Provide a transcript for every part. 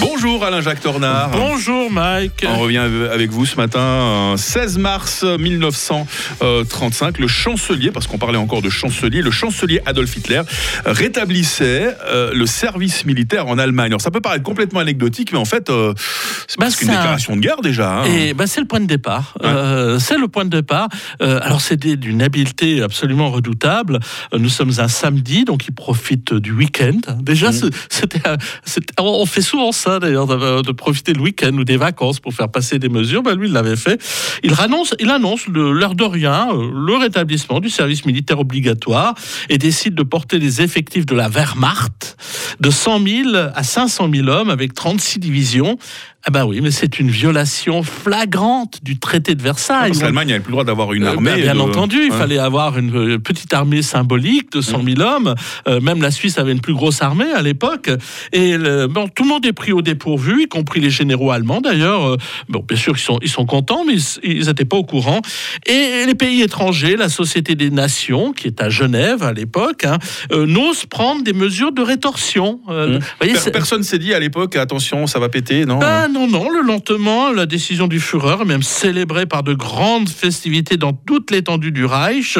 Bonjour Alain-Jacques Tornard. Bonjour Mike. On revient avec vous ce matin, 16 mars 1935, le chancelier, parce qu'on parlait encore de chancelier, le chancelier Adolf Hitler rétablissait euh, le service militaire en Allemagne. Alors ça peut paraître complètement anecdotique, mais en fait, euh, c'est Bah, une déclaration de guerre déjà. hein. Et bah, c'est le point de départ. Euh, c'est le point de départ. Euh, alors c'était d'une habileté absolument redoutable. Euh, nous sommes un samedi, donc il profite du week-end. Déjà, c'est- c'était- on fait souvent ça d'ailleurs, de, de profiter le week-end ou des vacances pour faire passer des mesures. Ben, lui, il l'avait fait. Il annonce, il annonce l'air de rien euh, le rétablissement du service militaire obligatoire et décide de porter les effectifs de la Wehrmacht de 100 000 à 500 000 hommes avec 36 divisions. Ah ben oui, mais c'est une violation flagrante du traité de Versailles. L'Allemagne n'avait plus le droit d'avoir une Euh, armée. bah, bien de- entendu, il Ouais. fallait avoir une euh, petite armée symbolique de 100 000 hommes. Euh, même la Suisse avait une plus grosse armée à l'époque. Et le- bon, tout le monde est pris au dépourvu, y compris les généraux allemands d'ailleurs. Euh, Bon, bien sûr, ils sont, ils sont contents, mais ils n'étaient pas au courant. Et les pays étrangers, la Société des Nations, qui est à Genève à l'époque, hein, euh, n'osent prendre des mesures de rétorsion. Euh, Mmh. vous voyez, Personne s'est dit à l'époque, attention, ça va péter, non ah non, non, le lentement, la décision du Führer même célébrée par de grandes festivités dans toute l'étendue du Reich.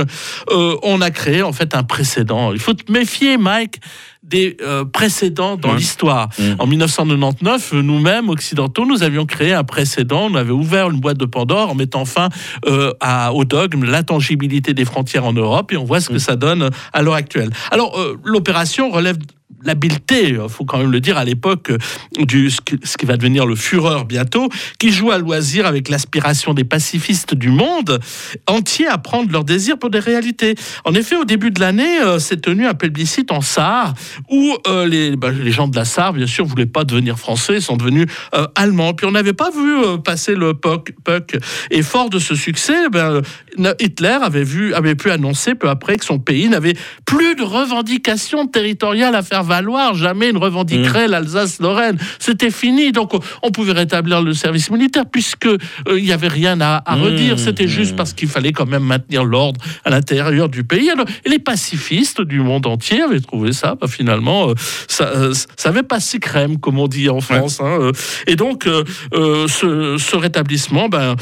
Euh, on a créé en fait un précédent. Il faut te méfier, Mike, des euh, précédents dans Ouais. l'histoire. Mm. En 1999, euh, nous-mêmes, occidentaux, nous avions créé un précédent. On avait ouvert une boîte de Pandore en mettant fin euh, à, au dogme, l'intangibilité des frontières en Europe, et on voit ce que Mm. ça donne à l'heure actuelle. Alors, euh, l'opération relève l'habileté, il faut quand même le dire, à l'époque euh, du ce qui, va devenir le Führer bientôt, qui joue à loisir avec l'aspiration des pacifistes du monde entier à prendre leur désir pour des réalités. En effet, au début de l'année, euh, s'est tenu un plébiscite en Sarre où euh, les, bah, les gens de la Sarre, bien sûr, voulaient pas devenir français, sont devenus euh, allemands. Puis on n'avait pas vu passer le POC, PUC. Et fort de ce succès, ben, euh, Hitler avait, vu, avait pu annoncer peu après que son pays n'avait plus de revendications territoriales à faire valoir. Jamais ne revendiquerait l'Alsace-Lorraine. C'était fini. Donc on- pouvait rétablir le service militaire puisque euh, il n'y avait rien à, à Mmh, redire. C'était mmh. juste parce qu'il fallait quand même maintenir l'ordre à l'intérieur du pays. Alors, et les pacifistes du monde entier avaient trouvé ça, bah, finalement, euh, ça, euh, ça avait passé crème, comme on dit en France. hein, euh. et donc, ce, ce rétablissement, ben,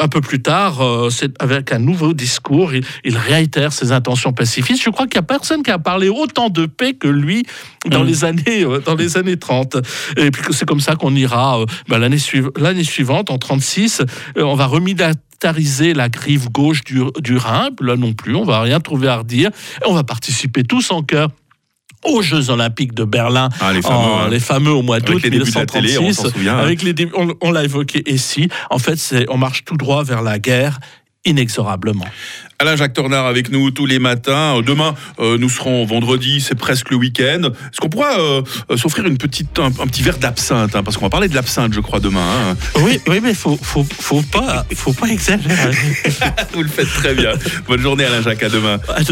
un peu plus tard, c'est avec un nouveau discours, il, il réitère ses intentions pacifistes. Je crois qu'il n'y a personne qui a parlé autant de paix que lui dans, Mm. les, années, euh, dans les années 30. Et puis c'est comme ça qu'on ira euh, ben, l'année suiv- l'année suivante, en 36, euh, on va remilitariser la rive gauche du, du Rhin. Là non plus, on va rien trouver à redire. Et on va participer tous en cœur aux Jeux Olympiques de Berlin, Ah, les fameux, en- hein. les fameux au mois d'août les débuts de la télé, on 1936. s'en souvient. Avec les débuts- on, on l'a évoqué ici. En fait, on marche tout droit vers la guerre inexorablement. Alain Jacques Tornard avec nous tous les matins. Demain, euh, nous serons vendredi, c'est presque le week-end. Est-ce qu'on pourra euh, euh, s'offrir une petite, un, un petit verre d'absinthe hein, Parce qu'on va parler de l'absinthe, je crois, demain. hein. Oui, oui, mais faut, faut, faut pas, faut pas exagérer. Vous le faites très bien. Bonne journée, Alain Jacques. À demain. À demain.